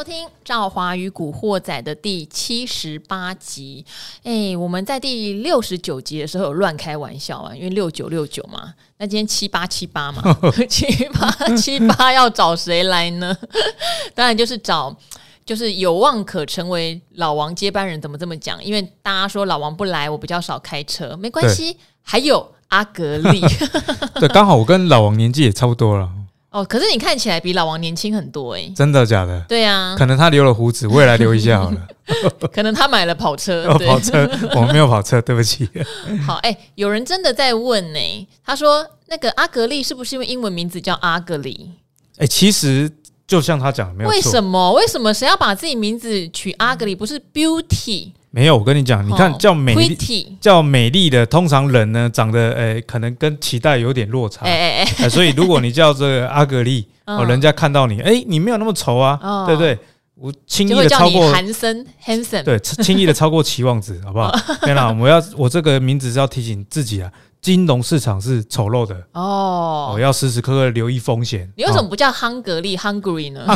收听《赵华与古惑仔》的第七十八集。哎，我们在第六十九集的时候有乱开玩笑啊，因为六九六九嘛。那今天七八七八嘛，七八七八要找谁来呢？当然就是找，就是有望可成为老王接班人。怎么这么讲？因为大家说老王不来，我比较少开车，没关系。还有阿格力，对，刚好我跟老王年纪也差不多了。哦，可是你看起来比老王年轻很多哎、欸，真的假的？对啊，可能他留了胡子，我也来留一下好了。可能他买了跑车，哦、跑车，我没有跑车，对不起。好，哎、欸，有人真的在问呢、欸，他说那个阿格丽是不是因为英文名字叫阿格里？哎、欸，其实就像他讲的，没有。为什么？为什么谁要把自己名字取阿格里？不是 Beauty？没有，我跟你讲，你看叫美丽、哦、叫美丽的，通常人呢长得诶、欸，可能跟期待有点落差，哎哎 哎，所以如果你叫这个阿格丽，哦，人家看到你，哎、欸，你没有那么丑啊，哦、对不对？我轻易的超过韩森，handsome，对，轻易的超过期望值，好不好？天哪，我要我这个名字是要提醒自己啊。金融市场是丑陋的哦，我要时时刻刻留意风险。你为什么不叫 hungry hungry 呢？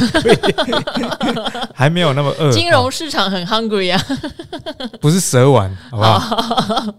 还没有那么饿。金融市场很 hungry 啊，不是蛇丸，好不好？好，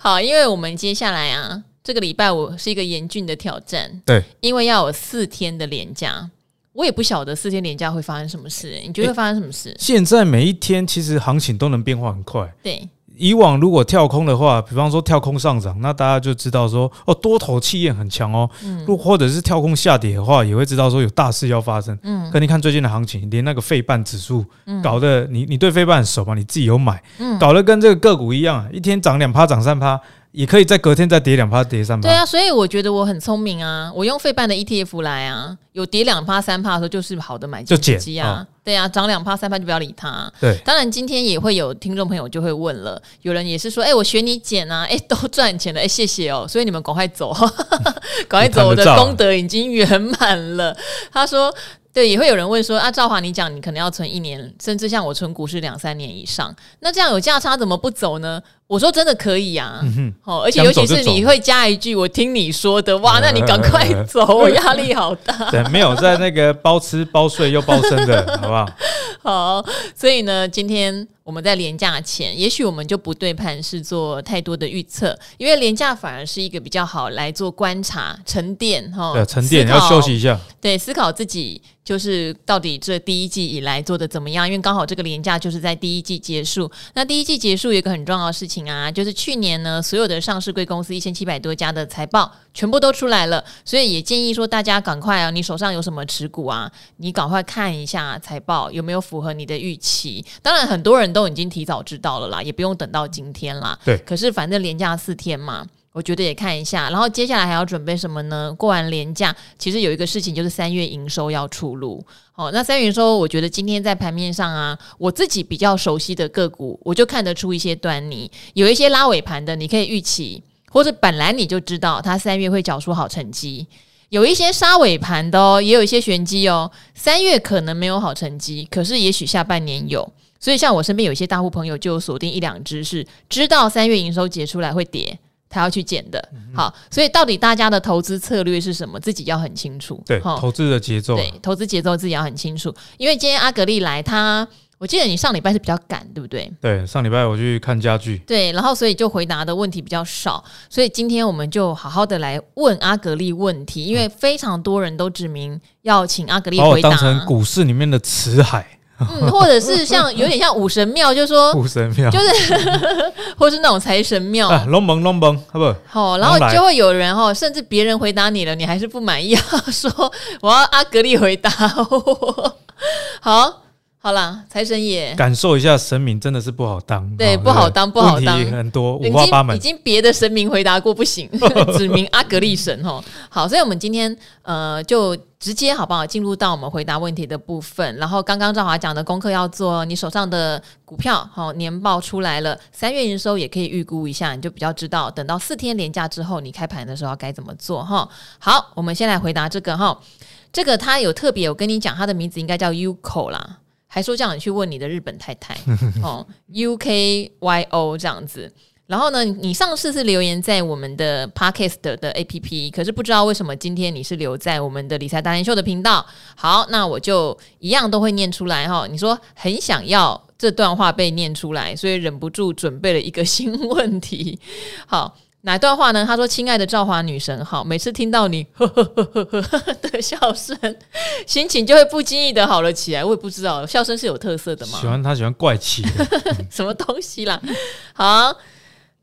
好，因为我们接下来啊，这个礼拜我是一个严峻的挑战。对，因为要有四天的连假，我也不晓得四天连假会发生什么事。你觉得会发生什么事？欸，现在每一天其实行情都能变化很快。对。以往如果跳空的话，比方说跳空上涨，那大家就知道说哦，多头气焰很强哦。嗯。如或者是跳空下跌的话，也会知道说有大事要发生。嗯。可你看最近的行情，连那个费半指数，搞得你你对费半很熟嘛？你自己有买，嗯，搞得跟这个个股一样，一天涨两趴，涨三趴。也可以在隔天再跌两趴，跌三趴。对啊，所以我觉得我很聪明啊，我用费半的 ETF 来啊，有跌两趴三趴的时候就是好的买进机啊。哦、对啊，涨两趴三趴就不要理它。对，当然今天也会有听众朋友就会问了，有人也是说，哎、欸，我学你减啊，哎、欸，都赚钱了，哎、欸，谢谢哦。所以你们赶快走，赶快走，我的功德已经圆满了。他说。对，也会有人问说啊，赵华，你讲你可能要存一年，甚至像我存股市两三年以上，那这样有价差怎么不走呢？我说真的可以呀、啊，好、嗯哦，而且尤其是你会加一句“我听你说的”，哇，那你赶快 走，我压力好大。对，没有在那个包吃包睡又包生的，好不好？好，所以呢，今天。我们在廉价前，也许我们就不对盘是做太多的预测，因为廉价反而是一个比较好来做观察、沉淀哈。对，沉淀要休息一下。对，思考自己就是到底这第一季以来做的怎么样？因为刚好这个廉价就是在第一季结束。那第一季结束有一个很重要的事情啊，就是去年呢，所有的上市贵公司一千七百多家的财报全部都出来了，所以也建议说大家赶快啊，你手上有什么持股啊，你赶快看一下财报有没有符合你的预期。当然，很多人。都已经提早知道了啦，也不用等到今天啦。对，可是反正连假四天嘛，我觉得也看一下。然后接下来还要准备什么呢？过完年假，其实有一个事情就是三月营收要出炉。好，那三月营收，我觉得今天在盘面上啊，我自己比较熟悉的个股，我就看得出一些端倪。有一些拉尾盘的，你可以预期，或者本来你就知道它三月会缴出好成绩。有一些杀尾盘的哦，也有一些玄机哦。三月可能没有好成绩，可是也许下半年有。所以，像我身边有一些大户朋友，就锁定一两只，是知道三月营收结出来会跌，他要去捡的。好，所以到底大家的投资策略是什么，自己要很清楚。对，投资的节奏，对，投资节奏自己要很清楚。因为今天阿格丽来，他我记得你上礼拜是比较赶，对不对？对，上礼拜我去看家具。对，然后所以就回答的问题比较少，所以今天我们就好好的来问阿格丽问题，因为非常多人都指明要请阿格丽回答，当成股市里面的辞海。嗯，或者是像有点像武神庙，就是说武神庙，就是，或是那种财神庙，龙门龙门，好不好？然后就会有人哦，甚至别人回答你了，你还是不满意，说我要阿格力回答我。好。好啦，财神爷，感受一下神明真的是不好当，对，不好当，不好当，很多五花八门，已经别的神明回答过不行，指名阿格力神哦。好，所以我们今天呃就直接好不好进入到我们回答问题的部分。然后刚刚赵华讲的功课要做，你手上的股票好年报出来了，三月营收也可以预估一下，你就比较知道，等到四天连假之后，你开盘的时候该怎么做哈。好，我们先来回答这个哈，这个他有特别我跟你讲，他的名字应该叫 Yuko 啦。还说叫你去问你的日本太太 哦，U K Y O 这样子。然后呢，你上次是留言在我们的 Podcast 的 APP，可是不知道为什么今天你是留在我们的理财达人秀的频道。好，那我就一样都会念出来哈。你说很想要这段话被念出来，所以忍不住准备了一个新问题。好。哪段话呢？他说：“亲爱的赵华女神，好，每次听到你呵呵呵呵呵的笑声，心情就会不经意的好了起来。我也不知道笑声是有特色的吗？喜欢他喜欢怪气的，什么东西啦？好，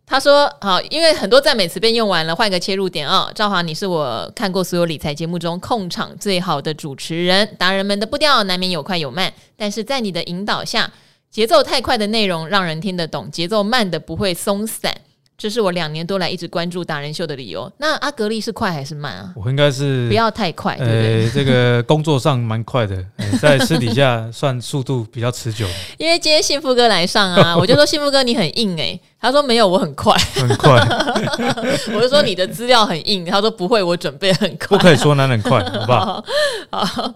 他说好，因为很多赞美词被用完了，换一个切入点啊、哦。赵华，你是我看过所有理财节目中控场最好的主持人，达人们的步调难免有快有慢，但是在你的引导下，节奏太快的内容让人听得懂，节奏慢的不会松散。”这是我两年多来一直关注达人秀的理由。那阿格力是快还是慢啊？我应该是不要太快，对不对？这个工作上蛮快的，在私底下算速度比较持久。因为今天幸福哥来上啊，我就说幸福哥你很硬哎、欸。他说没有，我很快，很快。我就说你的资料很硬。他说不会，我准备很快。不可以说男人快，好不好？好。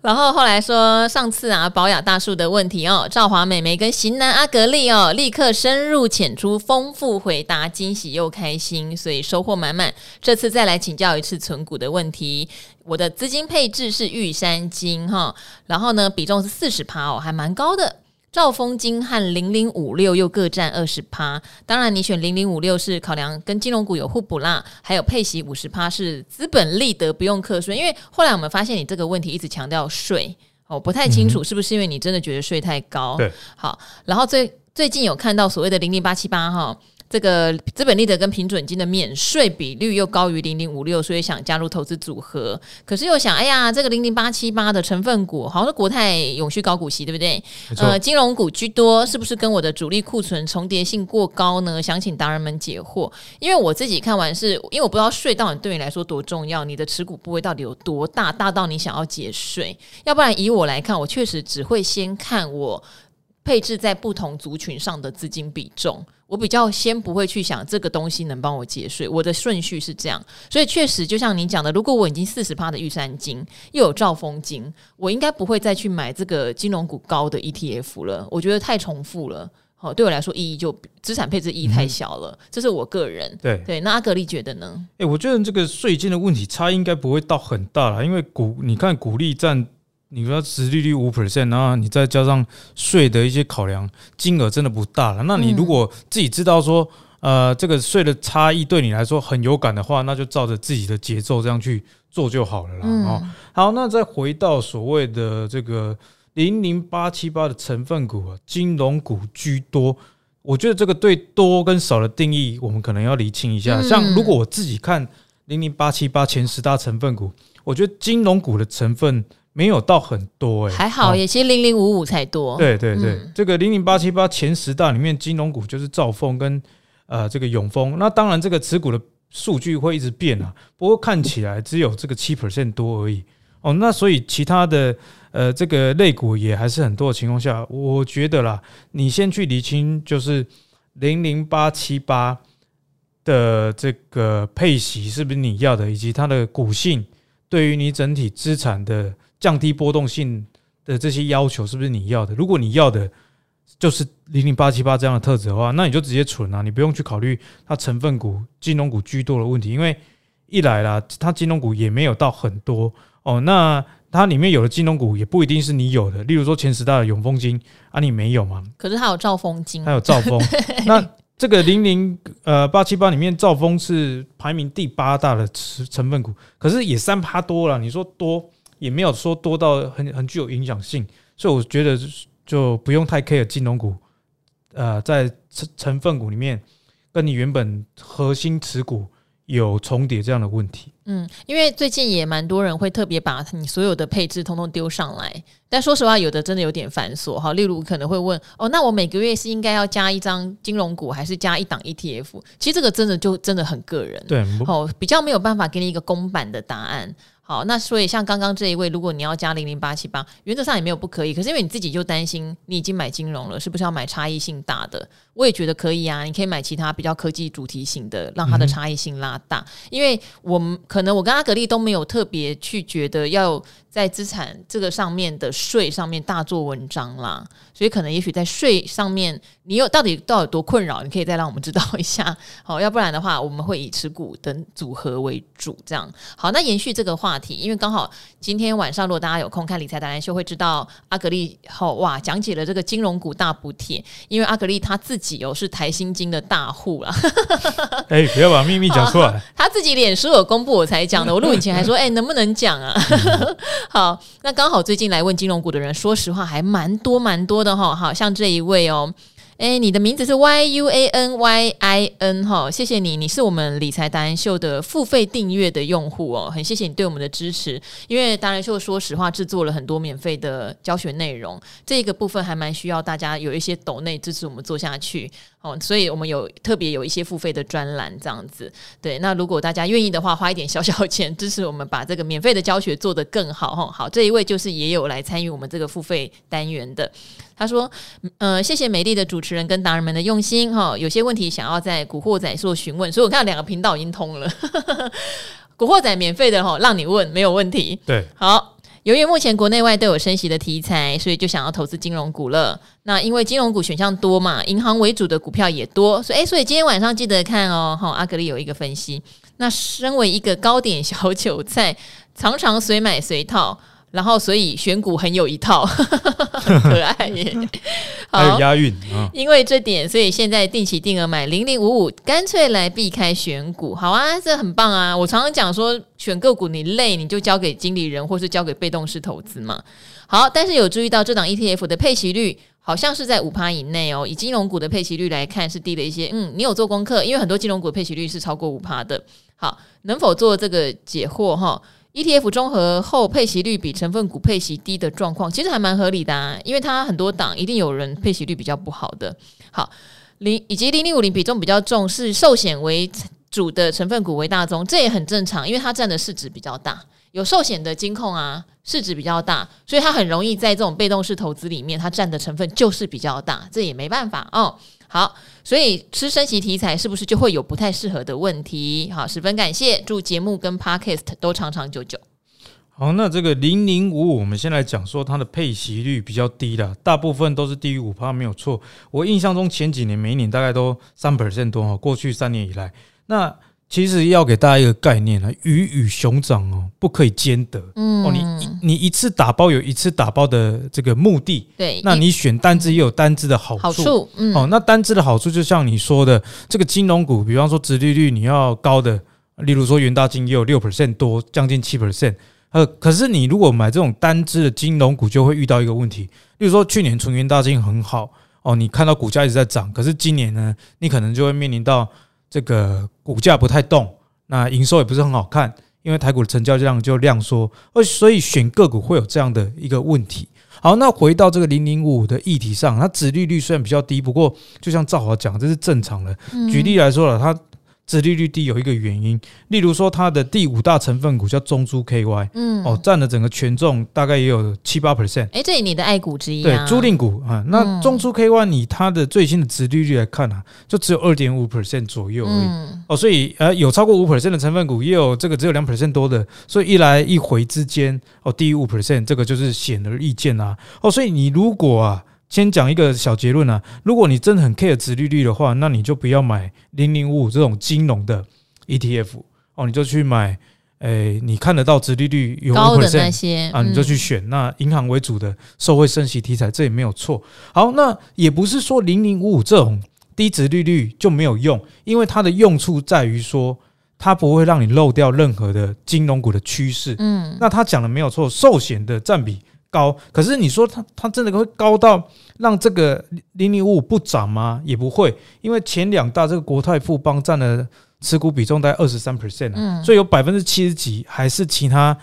然后后来说上次啊，保雅大叔的问题哦，赵华美眉跟型男阿格力哦，立刻深入浅出，丰富回答，惊喜又开心，所以收获满满。这次再来请教一次存股的问题。我的资金配置是玉山金哈，然后呢，比重是四十趴哦，还蛮高的。兆丰金和零零五六又各占二十趴，当然你选零零五六是考量跟金融股有互补啦，还有配息五十趴是资本利得不用课税，因为后来我们发现你这个问题一直强调税，我不太清楚是不是因为你真的觉得税太高？对，好，然后最最近有看到所谓的零零八七八哈。这个资本利得跟平准金的免税比率又高于零零五六，所以想加入投资组合。可是又想，哎呀，这个零零八七八的成分股好像是国泰永续高股息，对不对？呃，金融股居多，是不是跟我的主力库存重叠性过高呢？想请达人们解惑。因为我自己看完是，因为我不知道税到底对你来说多重要，你的持股部位到底有多大，大到你想要节税。要不然以我来看，我确实只会先看我配置在不同族群上的资金比重。我比较先不会去想这个东西能帮我节税，我的顺序是这样，所以确实就像你讲的，如果我已经四十趴的预算金，又有兆丰金，我应该不会再去买这个金融股高的 ETF 了，我觉得太重复了，好，对我来说意义就资产配置意义太小了，嗯、这是我个人对对。那阿格力觉得呢？诶、欸，我觉得这个税金的问题差应该不会到很大了，因为股你看股利占。你说殖利率五 percent，然后你再加上税的一些考量，金额真的不大了。那你如果自己知道说，呃，这个税的差异对你来说很有感的话，那就照着自己的节奏这样去做就好了啦。哦，好，那再回到所谓的这个零零八七八的成分股啊，金融股居多。我觉得这个对多跟少的定义，我们可能要厘清一下。像如果我自己看零零八七八前十大成分股，我觉得金融股的成分。没有到很多哎、欸，还好，也其实零零五五才多。对对对，嗯、这个零零八七八前十大里面，金融股就是兆丰跟呃这个永丰。那当然，这个持股的数据会一直变啊，不过看起来只有这个七 percent 多而已。哦，那所以其他的呃这个类股也还是很多的情况下，我觉得啦，你先去理清就是零零八七八的这个配息是不是你要的，以及它的股性对于你整体资产的。降低波动性的这些要求是不是你要的？如果你要的就是零零八七八这样的特质的话，那你就直接存啊，你不用去考虑它成分股、金融股居多的问题，因为一来啦，它金融股也没有到很多哦。那它里面有的金融股也不一定是你有的，例如说前十大的永丰金啊，你没有吗？可是它有兆丰金，它有兆丰。那这个零零呃八七八里面，兆丰是排名第八大的成成分股，可是也三趴多了，你说多？也没有说多到很很具有影响性，所以我觉得就不用太 care 金融股，呃，在成成分股里面跟你原本核心持股有重叠这样的问题。嗯，因为最近也蛮多人会特别把你所有的配置通通丢上来，但说实话，有的真的有点繁琐哈。例如可能会问哦，那我每个月是应该要加一张金融股，还是加一档 ETF？其实这个真的就真的很个人，对，哦，比较没有办法给你一个公版的答案。好，那所以像刚刚这一位，如果你要加零零八七八，原则上也没有不可以。可是因为你自己就担心你已经买金融了，是不是要买差异性大的？我也觉得可以啊，你可以买其他比较科技主题型的，让它的差异性拉大。嗯、因为我们可能我跟阿格力都没有特别去觉得要在资产这个上面的税上面大做文章啦，所以可能也许在税上面，你有到底到底有多困扰，你可以再让我们知道一下。好，要不然的话，我们会以持股等组合为主。这样好，那延续这个话题，因为刚好今天晚上，如果大家有空看理财达人秀，会知道阿格力后哇讲解了这个金融股大补贴，因为阿格力他自己哦是台新金的大户啦。哎，不要把秘密讲出来，他自己脸书有公布，我才讲的。我录影前还说，哎，能不能讲啊？好，那刚好最近来问金融股的人，说实话还蛮多蛮多的哈。好像这一位哦。哎，你的名字是 Y U A N Y I N 哈，谢谢你，你是我们理财达人秀的付费订阅的用户哦，很谢谢你对我们的支持。因为达人秀说实话制作了很多免费的教学内容，这个部分还蛮需要大家有一些抖内支持我们做下去哦，所以我们有特别有一些付费的专栏这样子。对，那如果大家愿意的话，花一点小小钱支持我们，把这个免费的教学做得更好哈。好，这一位就是也有来参与我们这个付费单元的。他说：“呃，谢谢美丽的主持人跟达人们的用心哈，有些问题想要在古惑仔做询问，所以我看到两个频道已经通了。古惑仔免费的哈，让你问没有问题。对，好，由于目前国内外都有升息的题材，所以就想要投资金融股了。那因为金融股选项多嘛，银行为主的股票也多，所以诶，所以今天晚上记得看哦。哈，阿格里有一个分析。那身为一个高点小韭菜，常常随买随套。”然后，所以选股很有一套，很可爱耶。好，还有押韵啊！因为这点，所以现在定期定额买零零五五，干脆来避开选股。好啊，这很棒啊！我常常讲说，选个股你累，你就交给经理人，或是交给被动式投资嘛。好，但是有注意到这档 ETF 的配息率好像是在五趴以内哦。以金融股的配息率来看，是低了一些。嗯，你有做功课？因为很多金融股的配息率是超过五趴的。好，能否做这个解惑哈？ETF 综合后配息率比成分股配息低的状况，其实还蛮合理的啊，因为它很多档一定有人配息率比较不好的。好，零以及零零五零比重比较重，是寿险为主的成分股为大宗，这也很正常，因为它占的市值比较大，有寿险的金控啊，市值比较大，所以它很容易在这种被动式投资里面，它占的成分就是比较大，这也没办法哦。好，所以吃升息题材是不是就会有不太适合的问题？好，十分感谢，祝节目跟 Podcast 都长长久久。好，那这个零零五五，我们先来讲说它的配息率比较低的，大部分都是低于五趴，没有错。我印象中前几年每一年大概都三 percent 多哈，过去三年以来，那。其实要给大家一个概念啊，鱼与熊掌哦，不可以兼得。嗯，哦，你你一次打包有一次打包的这个目的，对，那你选单支也有单支的好处。好处，嗯，哦，那单支的好处就像你说的，这个金融股，比方说殖利率你要高的，例如说元大金也有六 percent 多，将近七 percent。呃，可是你如果买这种单支的金融股，就会遇到一个问题，例如说去年纯元大金很好哦，你看到股价一直在涨，可是今年呢，你可能就会面临到。这个股价不太动，那营收也不是很好看，因为台股的成交量就量缩，而所以选个股会有这样的一个问题。好，那回到这个零零五五的议题上，它指利率虽然比较低，不过就像赵华讲，这是正常的。举例来说了，它。殖利率低有一个原因，例如说它的第五大成分股叫中珠 KY，嗯，哦，占了整个权重大概也有七八 percent。哎，这里你的爱股之一，对，租赁股啊。那中珠 KY 以它的最新的殖利率来看啊，就只有二点五 percent 左右而已。哦，所以呃，有超过五 percent 的成分股，也有这个只有两 percent 多的，所以一来一回之间，哦，低于五 percent，这个就是显而易见啊。哦，所以你如果啊。先讲一个小结论啊，如果你真的很 care 殖利率的话，那你就不要买零零五五这种金融的 ETF 哦，你就去买，诶，你看得到殖利率有高的那些啊，你就去选。那银行为主的受惠升息题材，这也没有错。好，那也不是说零零五五这种低值利率就没有用，因为它的用处在于说，它不会让你漏掉任何的金融股的趋势。嗯，那他讲的没有错，寿险的占比。高，可是你说它它真的会高到让这个零零五五不涨吗？也不会，因为前两大这个国泰富邦占了持股比重大概二十三 percent，啊，所以有百分之七十几还是其他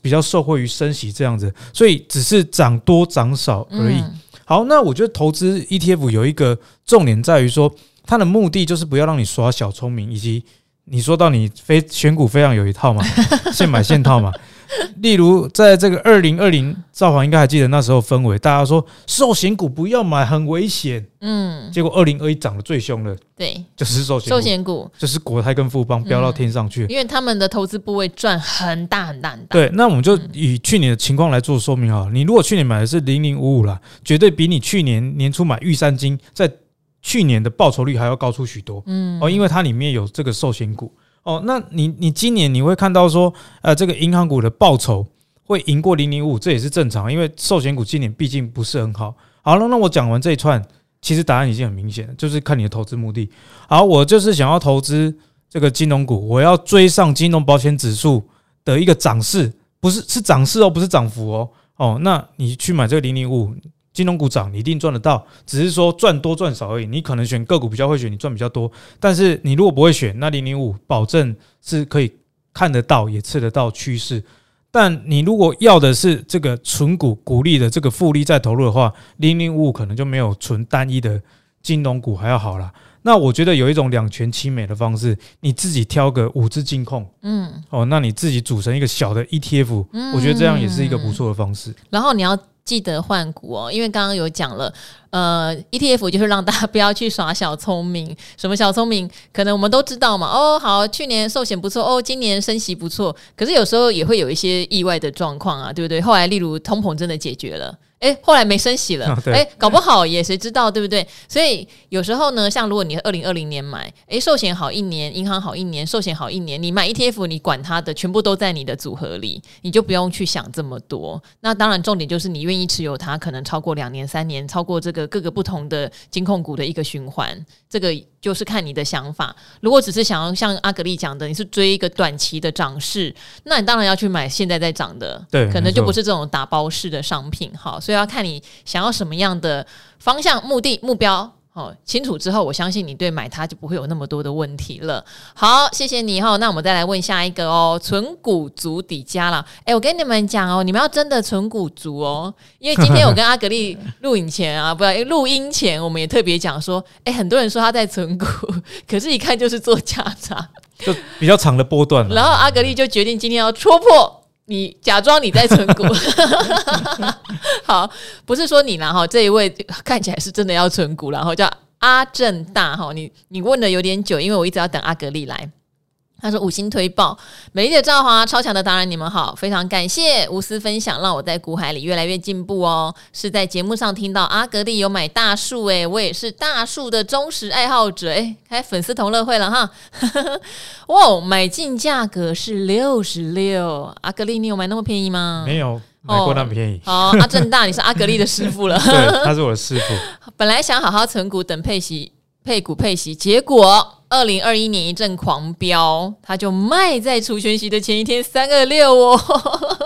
比较受惠于升息这样子，所以只是涨多涨少而已。好，那我觉得投资 ETF 有一个重点在于说，它的目的就是不要让你耍小聪明，以及你说到你非选股非常有一套嘛，现买现套嘛。例如在这个二零二零，赵华应该还记得那时候氛围，大家说寿险股不要买，很危险。嗯，结果二零二一涨得最凶了，对，就是寿险寿险股，就是国泰跟富邦飙到天上去，因为他们的投资部位赚很大很大很大。对，那我们就以去年的情况来做说明哈，你如果去年买的是零零五五啦，绝对比你去年年初买玉山金在去年的报酬率还要高出许多。嗯，哦，因为它里面有这个寿险股。哦，那你你今年你会看到说，呃，这个银行股的报酬会赢过零零五，这也是正常，因为寿险股今年毕竟不是很好。好了，那我讲完这一串，其实答案已经很明显，就是看你的投资目的。好，我就是想要投资这个金融股，我要追上金融保险指数的一个涨势，不是是涨势哦，不是涨幅哦。哦，那你去买这个零零五。金融股涨，你一定赚得到，只是说赚多赚少而已。你可能选个股比较会选，你赚比较多。但是你如果不会选，那零零五保证是可以看得到，也吃得到趋势。但你如果要的是这个纯股股利的这个复利再投入的话，零零五可能就没有纯单一的金融股还要好啦。那我觉得有一种两全其美的方式，你自己挑个五只金控，嗯，哦，那你自己组成一个小的 ETF，我觉得这样也是一个不错的方式。然后你要。记得换股哦，因为刚刚有讲了，呃，ETF 就是让大家不要去耍小聪明。什么小聪明？可能我们都知道嘛。哦，好，去年寿险不错，哦，今年升息不错。可是有时候也会有一些意外的状况啊，对不对？后来例如通膨真的解决了。哎，后来没升息了，哎，搞不好也谁知道，对不对？所以有时候呢，像如果你二零二零年买，哎，寿险好一年，银行好一年，寿险好一年，你买 ETF，你管它的，全部都在你的组合里，你就不用去想这么多。那当然，重点就是你愿意持有它，可能超过两年、三年，超过这个各个不同的金控股的一个循环，这个。就是看你的想法。如果只是想要像阿格丽讲的，你是追一个短期的涨势，那你当然要去买现在在涨的，对，可能就不是这种打包式的商品。好，所以要看你想要什么样的方向、目的、目标。哦，清楚之后，我相信你对买它就不会有那么多的问题了。好，谢谢你哈。那我们再来问下一个哦，存股族底加了。哎，我跟你们讲哦，你们要真的存股族哦，因为今天我跟阿格丽录影前啊，不要录音前，我们也特别讲说，哎，很多人说他在存股，可是一看就是做价差，就比较长的波段。然后阿格丽就决定今天要戳破。你假装你在存股，好，不是说你啦哈，这一位看起来是真的要存股，然后叫阿正大哈，你你问的有点久，因为我一直要等阿格力来。他说：“五星推爆，美丽的赵华，超强的达人，你们好，非常感谢无私分享，让我在股海里越来越进步哦。是在节目上听到阿格力有买大树，诶，我也是大树的忠实爱好者，诶，开粉丝同乐会了哈。哇，买进价格是六十六，阿格力，你有买那么便宜吗？没有买过那么便宜。哦，阿正大，你是阿格力的师傅了，对，他是我的师傅。本来想好好存股等配息。”配股配息，结果二零二一年一阵狂飙，他就卖在除权息的前一天三二六哦。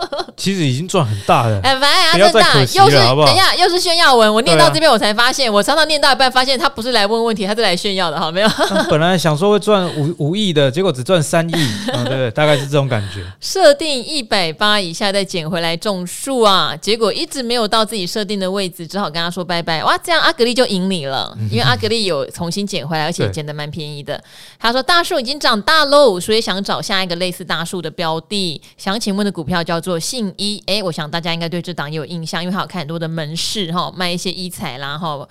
其实已经赚很大了，哎，反正啊，正大，又是等一下，又是炫耀文。我念到这边，我才发现，我常常念到一半，发现他不是来问问题，他是来炫耀的，好没有？本来想说会赚五五亿的，结果只赚三亿，啊，对对，大概是这种感觉。设定一百八以下再捡回来种树啊，结果一直没有到自己设定的位置，只好跟他说拜拜。哇，这样阿格力就赢你了，因为阿格力有重新捡回来，而且捡的蛮便宜的。他说大树已经长大喽，所以想找下一个类似大树的标的。想请问的股票叫做信一，哎，我想。大家应该对这档有印象，因为他有开很多的门市哈，卖一些医材啦哈，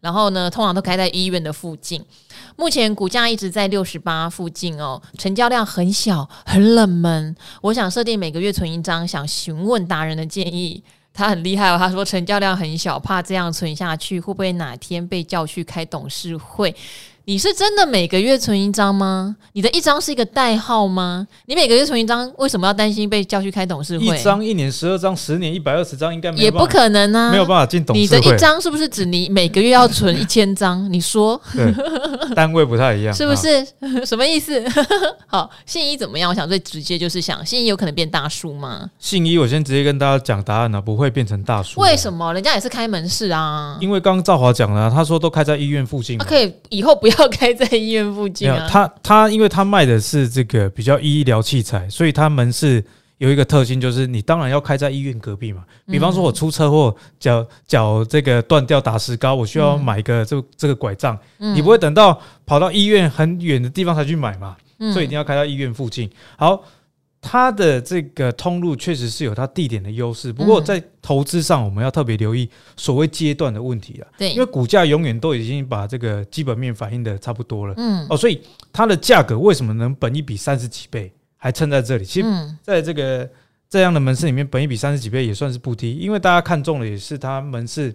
然后呢，通常都开在医院的附近。目前股价一直在六十八附近哦，成交量很小，很冷门。我想设定每个月存一张，想询问达人的建议。他很厉害哦，他说成交量很小，怕这样存下去会不会哪天被叫去开董事会？你是真的每个月存一张吗？你的一张是一个代号吗？你每个月存一张，为什么要担心被叫去开董事会？一张、一年、十二张、十年、一百二十张，应该没也不可能啊，没有办法进董事会。你的一张是不是指你每个月要存一千张？你说，单位不太一样，是不是？什么意思？好，信一怎么样？我想最直接就是想，信一有可能变大叔吗？信一，我先直接跟大家讲答案了，不会变成大叔。为什么？人家也是开门市啊。因为刚刚赵华讲了，他说都开在医院附近。可以以后不要。要开在医院附近啊？他他，因为他卖的是这个比较医疗器材，所以他们是有一个特性，就是你当然要开在医院隔壁嘛。比方说，我出车祸，脚脚这个断掉打石膏，我需要买一个这这个拐杖，你不会等到跑到医院很远的地方才去买嘛？所以一定要开到医院附近。好。它的这个通路确实是有它地点的优势，不过在投资上我们要特别留意所谓阶段的问题了。对，因为股价永远都已经把这个基本面反映的差不多了。嗯，哦，所以它的价格为什么能本一比三十几倍还撑在这里？其实，在这个这样的门市里面，本一比三十几倍也算是不低，因为大家看中的也是它门市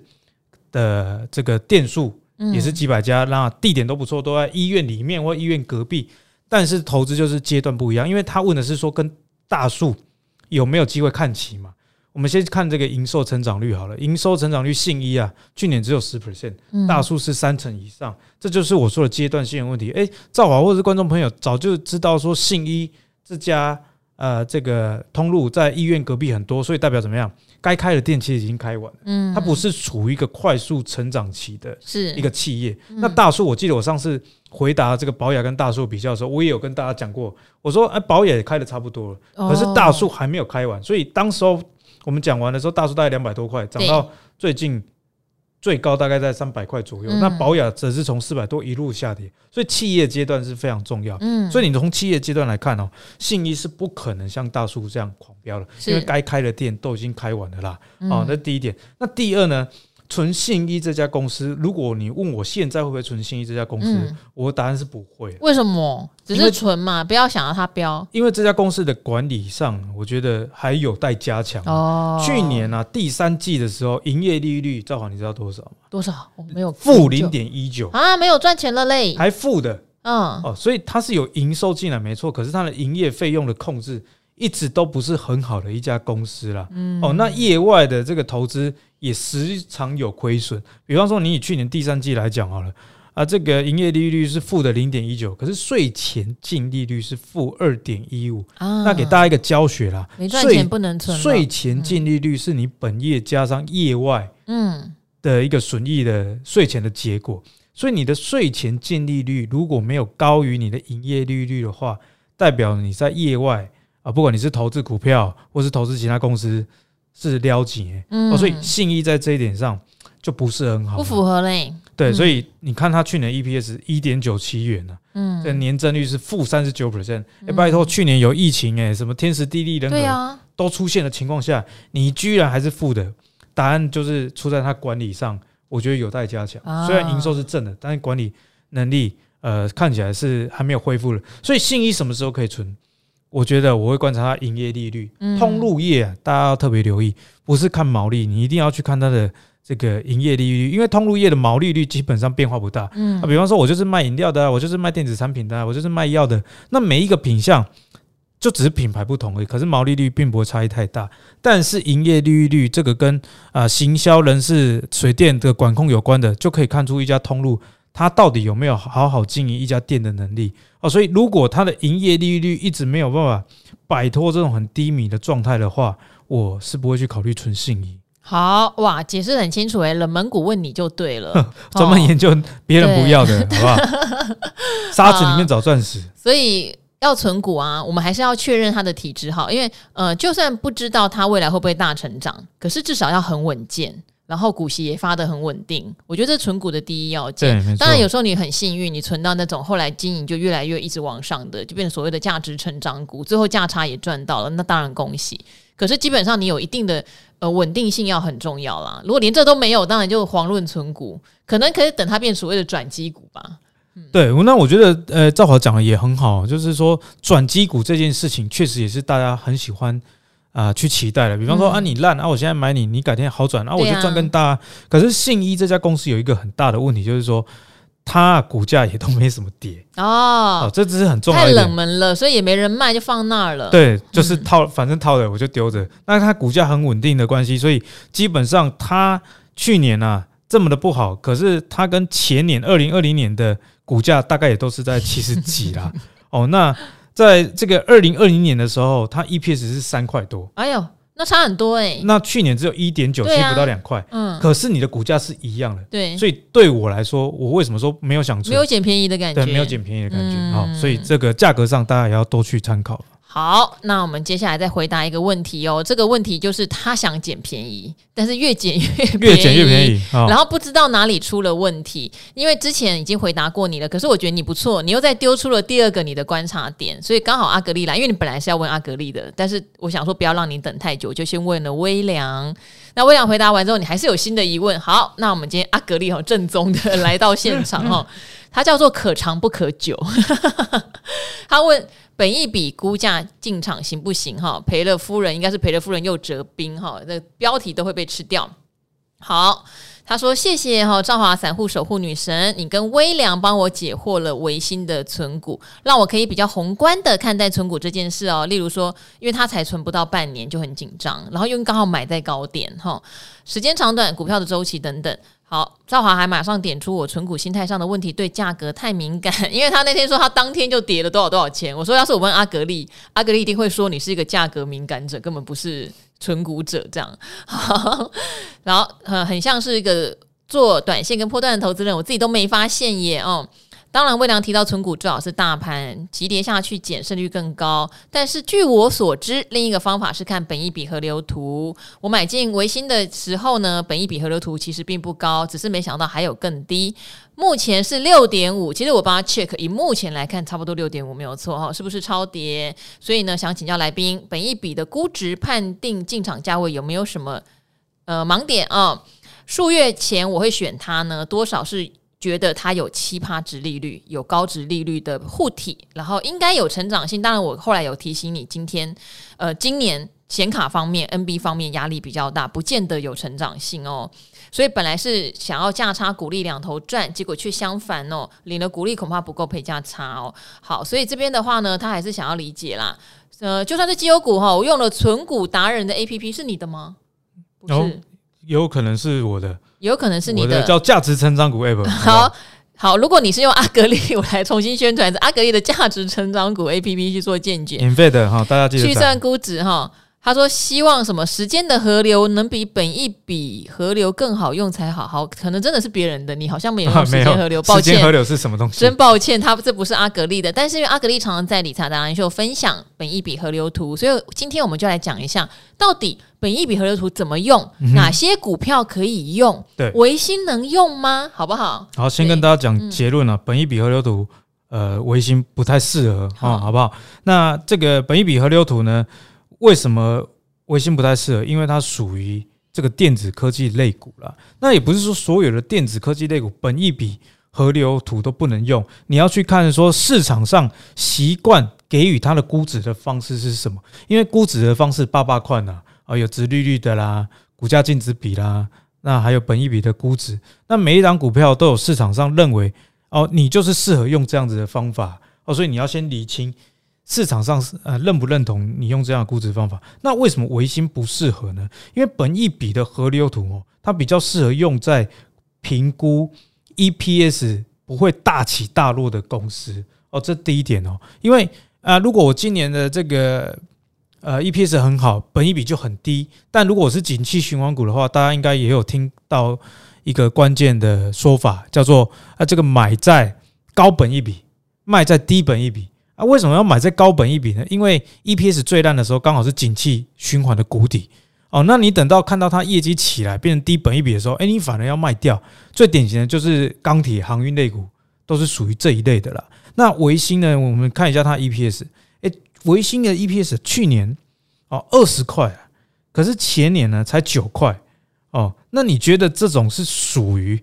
的这个店数也是几百家，那地点都不错，都在医院里面或医院隔壁。但是投资就是阶段不一样，因为他问的是说跟大树有没有机会看齐嘛？我们先看这个营收成长率好了，营收成长率信一啊，去年只有十 percent，大树是三成以上，这就是我说的阶段性的问题。诶，赵华或者是观众朋友早就知道说信一这家。呃，这个通路在医院隔壁很多，所以代表怎么样？该开的店其实已经开完了。嗯，它不是处于一个快速成长期的，是一个企业。那大树，我记得我上次回答这个保雅跟大树比较的时候，我也有跟大家讲过，我说哎，保雅也开的差不多了，可是大树还没有开完，所以当时候我们讲完的时候，大树大概两百多块，涨到最近。最高大概在三百块左右，那保雅则是从四百多一路下跌，所以企业阶段是非常重要。嗯，所以你从企业阶段来看哦，信一是不可能像大树这样狂飙的，因为该开的店都已经开完了啦。哦，那第一点，那第二呢？存信一这家公司，如果你问我现在会不会存信一这家公司，嗯、我的答案是不会。为什么？只是存嘛，不要想要它飙。因为这家公司的管理上，我觉得还有待加强。哦，去年啊，第三季的时候，营业利率，赵华你知道多少吗？多少？我没有负零点一九啊，没有赚钱了嘞，还负的。嗯，哦，所以它是有营收进来没错，可是它的营业费用的控制一直都不是很好的一家公司啦。嗯，哦，那业外的这个投资。也时常有亏损，比方说你以去年第三季来讲好了，啊，这个营业利率是负的零点一九，可是税前净利率是负二点一五，那给大家一个教学啦，没赚钱不能存，税前净利率是你本业加上业外嗯的一个损益的税前的结果，所以你的税前净利率如果没有高于你的营业利率的话，代表你在业外啊，不管你是投资股票或是投资其他公司。是撩紧哎，哦，所以信义在这一点上就不是很好，不符合嘞。对，所以你看它去年 EPS 一点九七元呢，嗯，这年增率是负三十九 percent。哎，拜托，去年有疫情哎，什么天时地利人和都出现的情况下，你居然还是负的，答案就是出在它管理上，我觉得有待加强。虽然营收是正的，但是管理能力呃看起来是还没有恢复了。所以信一什么时候可以存？我觉得我会观察它营业利率，通路业啊，大家要特别留意，不是看毛利，你一定要去看它的这个营业利率，因为通路业的毛利率基本上变化不大。嗯，啊，比方说我就是卖饮料的，我就是卖电子产品的，我就是卖药的，那每一个品项就只是品牌不同而已，可是毛利率并不会差异太大。但是营业利率率这个跟啊行销人事、水电的管控有关的，就可以看出一家通路。他到底有没有好好经营一家店的能力哦？所以如果他的营业利率一直没有办法摆脱这种很低迷的状态的话，我是不会去考虑存信宜。好哇，解释很清楚诶，冷门股问你就对了，专门研究别人不要的，好不好？沙子里面找钻石。所以要存股啊，我们还是要确认它的体质好，因为呃，就算不知道它未来会不会大成长，可是至少要很稳健。然后股息也发得很稳定，我觉得这存股的第一要件。当然有时候你很幸运，你存到那种后来经营就越来越一直往上的，就变成所谓的价值成长股，最后价差也赚到了，那当然恭喜。可是基本上你有一定的呃稳定性要很重要啦。如果连这都没有，当然就遑论存股，可能可以等它变所谓的转机股吧。嗯、对，那我觉得呃赵华讲的也很好，就是说转机股这件事情确实也是大家很喜欢。啊，去期待了。比方说啊，你烂啊，我现在买你，你改天好转啊，我就赚更大。啊、可是信一这家公司有一个很大的问题，就是说它股价也都没什么跌哦，哦，这只是很重要。太冷门了，所以也没人卖，就放那儿了。对，就是套，反正套的我就丢着。那它股价很稳定的关系，所以基本上它去年啊这么的不好，可是它跟前年二零二零年的股价大概也都是在七十几啦。哦，那。在这个二零二零年的时候，它 EPS 是三块多。哎呦，那差很多哎、欸。那去年只有一点九七，不到两块。嗯。可是你的股价是一样的。对。所以对我来说，我为什么说没有想出？没有捡便宜的感觉。对，没有捡便宜的感觉。好，所以这个价格上大家也要多去参考。好，那我们接下来再回答一个问题哦。这个问题就是他想捡便宜，但是越捡越越捡越便宜，哦、然后不知道哪里出了问题。因为之前已经回答过你了，可是我觉得你不错，你又再丢出了第二个你的观察点，所以刚好阿格丽来，因为你本来是要问阿格丽的，但是我想说不要让你等太久，就先问了微凉。那微凉回答完之后，你还是有新的疑问。好，那我们今天阿格丽哦正宗的来到现场哦，他叫做可长不可久，他问。本一笔估价进场行不行？哈，赔了夫人应该是赔了夫人又折兵哈，这标题都会被吃掉。好，他说谢谢哈，赵华散户守护女神，你跟微良帮我解惑了维新的存股，让我可以比较宏观的看待存股这件事哦。例如说，因为他才存不到半年就很紧张，然后又刚好买在高点哈，时间长短、股票的周期等等。好，赵华还马上点出我存股心态上的问题，对价格太敏感，因为他那天说他当天就跌了多少多少钱。我说要是我问阿格力，阿格力一定会说你是一个价格敏感者，根本不是存股者这样。然后很很像是一个做短线跟破段的投资人，我自己都没发现耶哦。当然，微良提到存股最好是大盘急跌下去减胜率更高。但是据我所知，另一个方法是看本益比河流图。我买进维新的时候呢，本益比河流图其实并不高，只是没想到还有更低。目前是六点五，其实我帮他 check，以目前来看，差不多六点五没有错哈，是不是超跌？所以呢，想请教来宾，本益比的估值判定进场价位有没有什么呃盲点啊？数月前我会选它呢，多少是？觉得它有七葩值利率，有高值利率的护体，然后应该有成长性。当然，我后来有提醒你，今天呃，今年显卡方面、NB 方面压力比较大，不见得有成长性哦。所以本来是想要价差股利两头赚，结果却相反哦，领了股利恐怕不够赔价差哦。好，所以这边的话呢，他还是想要理解啦。呃，就算是绩优股哈，我用了存股达人的 APP 是你的吗？不是。有可能是我的，有可能是你的，的叫价值成长股 App。好好，如果你是用阿格力，我来重新宣传，阿格力的价值成长股 APP 去做见解，免费的哈，大家记得去算估值哈。他说：“希望什么时间的河流能比本一比河流更好用才好。好，可能真的是别人的，你好像没有用时间河流。抱歉，时间河流是什么东西？真抱歉，他这不是阿格力的。但是因为阿格力常常在理查达人秀分享本一比河流图，所以今天我们就来讲一下，到底本一笔河流图怎么用，嗯、哪些股票可以用？对，维新能用吗？好不好？好，先跟大家讲结论啊。嗯、本一笔河流图，呃，维新不太适合啊，好不好？那这个本一笔河流图呢？为什么微星不太适合？因为它属于这个电子科技类股了。那也不是说所有的电子科技类股本益比河流图都不能用。你要去看说市场上习惯给予它的估值的方式是什么？因为估值的方式八八块呢，啊，有殖利率的啦，股价净值比啦，那还有本益比的估值。那每一档股票都有市场上认为哦，你就是适合用这样子的方法哦，所以你要先理清。市场上是呃认不认同你用这样的估值方法？那为什么维新不适合呢？因为本一比的河流图哦，它比较适合用在评估 EPS 不会大起大落的公司哦。这第一点哦，因为啊，如果我今年的这个呃 EPS 很好，本一比就很低。但如果我是景气循环股的话，大家应该也有听到一个关键的说法，叫做啊这个买在高本一比，卖在低本一比。啊，为什么要买在高本一比呢？因为 EPS 最烂的时候，刚好是景气循环的谷底哦。那你等到看到它业绩起来变成低本一比的时候，哎，你反而要卖掉。最典型的就是钢铁、航运类股，都是属于这一类的啦。那维新呢？我们看一下它 EPS，哎，维新的 EPS 去年哦二十块，可是前年呢才九块哦。那你觉得这种是属于？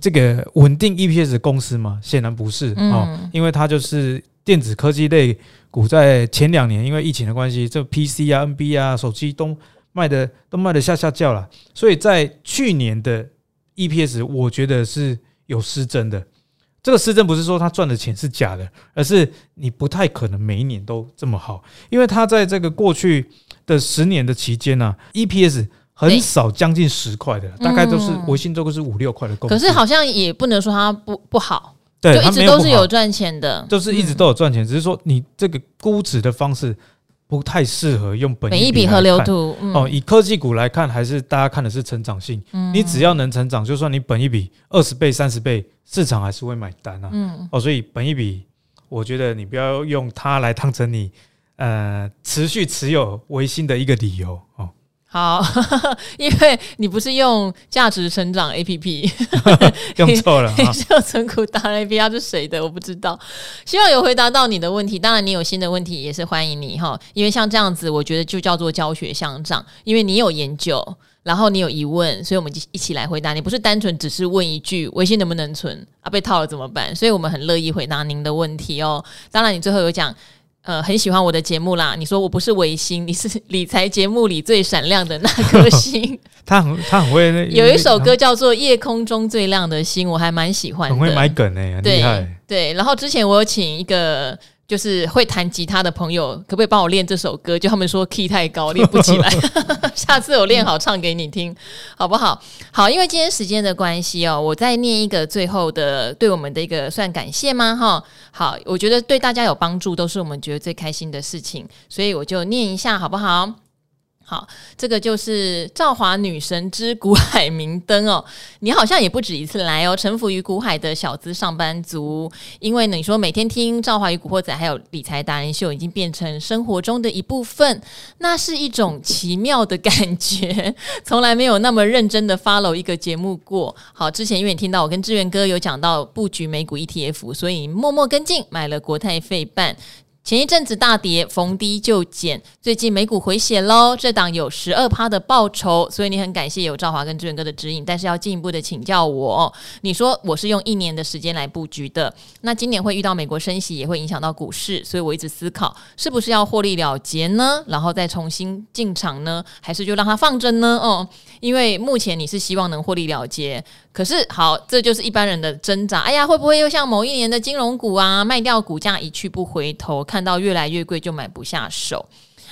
这个稳定 EPS 的公司吗？显然不是哦，因为它就是电子科技类股，在前两年因为疫情的关系，这 PC 啊、NB 啊、手机都卖的都卖的下下叫了，所以在去年的 EPS，我觉得是有失真的。这个失真不是说他赚的钱是假的，而是你不太可能每一年都这么好，因为他在这个过去的十年的期间呢、啊，EPS。很少将近十块的，大概都是微星都是五六块的公司。可是好像也不能说它不不好，对，就一直都是有赚钱的，就是一直都有赚钱，只是说你这个估值的方式不太适合用本益比河流图。哦，以科技股来看，还是大家看的是成长性。你只要能成长，就算你本一笔二十倍、三十倍，市场还是会买单啊。嗯哦，所以本一笔，我觉得你不要用它来当成你呃持续持有微星的一个理由哦。好，因为你不是用价值成长 APP，用错了，你是用存股达人 APP，是谁的？我不知道。希望有回答到你的问题。当然，你有新的问题也是欢迎你哈。因为像这样子，我觉得就叫做教学相长。因为你有研究，然后你有疑问，所以我们就一起来回答。你不是单纯只是问一句微信能不能存啊？被套了怎么办？所以我们很乐意回答您的问题哦。当然，你最后有讲。呃，很喜欢我的节目啦。你说我不是维星，你是理财节目里最闪亮的那颗星。他很他很会那，有一首歌叫做《夜空中最亮的星》，我还蛮喜欢的。很会买梗哎，很厉害。对，然后之前我有请一个。就是会弹吉他的朋友，可不可以帮我练这首歌？就他们说 key 太高，练不起来。下次我练好唱给你听，好不好？好，因为今天时间的关系哦，我再念一个最后的对我们的一个算感谢吗？哈，好，我觉得对大家有帮助，都是我们觉得最开心的事情，所以我就念一下，好不好？好，这个就是赵华女神之股海明灯哦。你好像也不止一次来哦，臣服于股海的小资上班族。因为呢，你说每天听赵华与古惑仔还有理财达人秀，已经变成生活中的一部分，那是一种奇妙的感觉。从来没有那么认真的 follow 一个节目过。好，之前因为你听到我跟志远哥有讲到布局美股 ETF，所以默默跟进买了国泰费半。前一阵子大跌，逢低就减。最近美股回血喽，这档有十二趴的报酬，所以你很感谢有赵华跟志远哥的指引。但是要进一步的请教我，你说我是用一年的时间来布局的，那今年会遇到美国升息，也会影响到股市，所以我一直思考是不是要获利了结呢，然后再重新进场呢，还是就让它放着呢？哦，因为目前你是希望能获利了结。可是好，这就是一般人的挣扎。哎呀，会不会又像某一年的金融股啊，卖掉股价一去不回头，看到越来越贵就买不下手？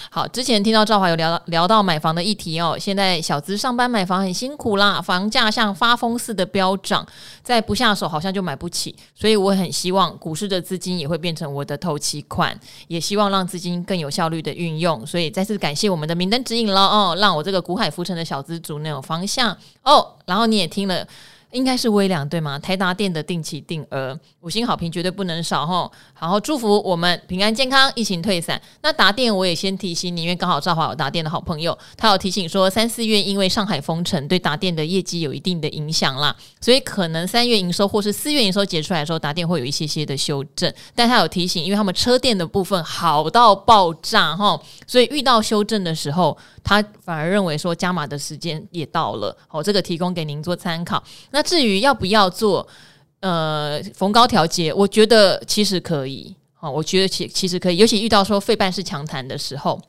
好，之前听到赵华有聊到聊到买房的议题哦。现在小资上班买房很辛苦啦，房价像发疯似的飙涨，再不下手好像就买不起。所以我很希望股市的资金也会变成我的头期款，也希望让资金更有效率的运用。所以再次感谢我们的明灯指引了哦，让我这个股海浮沉的小资族能有方向哦。然后你也听了。应该是微良对吗？台达电的定期定额五星好评绝对不能少吼！好，好祝福我们平安健康，疫情退散。那达电我也先提醒你，因为刚好赵华有达电的好朋友，他有提醒说三四月因为上海封城，对达电的业绩有一定的影响啦，所以可能三月营收或是四月营收结出来的时候，达电会有一些些的修正。但他有提醒，因为他们车电的部分好到爆炸哈，所以遇到修正的时候，他反而认为说加码的时间也到了。好，这个提供给您做参考。那至于要不要做呃逢高调节，我觉得其实可以，好，我觉得其其实可以，尤其遇到说费半是强弹的时候，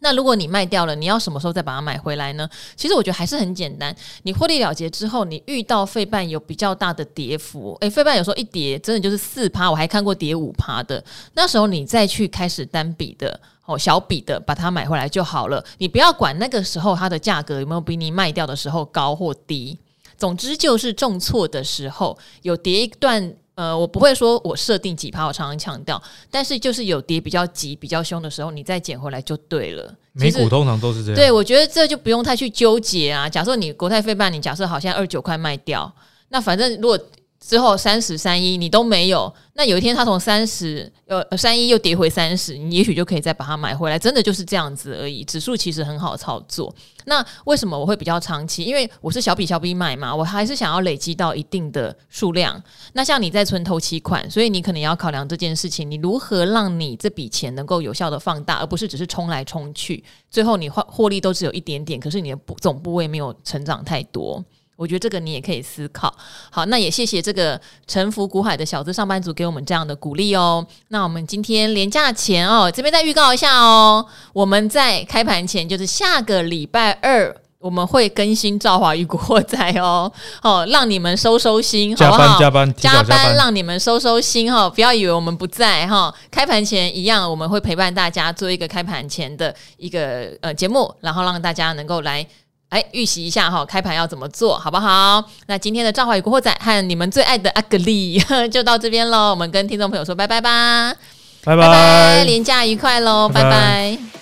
那如果你卖掉了，你要什么时候再把它买回来呢？其实我觉得还是很简单，你获利了结之后，你遇到费半有比较大的跌幅，诶，费半有时候一跌真的就是四趴，我还看过跌五趴的，那时候你再去开始单笔的哦小笔的把它买回来就好了，你不要管那个时候它的价格有没有比你卖掉的时候高或低。总之就是重挫的时候有跌一段，呃，我不会说我设定几趴，我常常强调，但是就是有跌比较急、比较凶的时候，你再捡回来就对了。美股通常都是这样。对，我觉得这就不用太去纠结啊。假设你国泰费半，你假设好像二九块卖掉，那反正如果。之后三十三一你都没有，那有一天它从三十呃三一又跌回三十，你也许就可以再把它买回来，真的就是这样子而已。指数其实很好操作。那为什么我会比较长期？因为我是小笔小笔买嘛，我还是想要累积到一定的数量。那像你在存头期款，所以你可能要考量这件事情，你如何让你这笔钱能够有效的放大，而不是只是冲来冲去，最后你获获利都只有一点点，可是你的总部位没有成长太多。我觉得这个你也可以思考。好，那也谢谢这个沉浮股海的小资上班族给我们这样的鼓励哦。那我们今天连假前哦，这边再预告一下哦，我们在开盘前，就是下个礼拜二，我们会更新《赵华与古惑仔》哦，哦，让你们收收心，好不好？加班加班加班，让你们收收心哈，不要以为我们不在哈。开盘前一样，我们会陪伴大家做一个开盘前的一个呃节目，然后让大家能够来。哎，预习一下哈，开盘要怎么做好不好？那今天的赵华与古惑仔和你们最爱的阿格丽 就到这边喽，我们跟听众朋友说拜拜吧，拜拜，廉假愉快喽，拜拜。拜拜。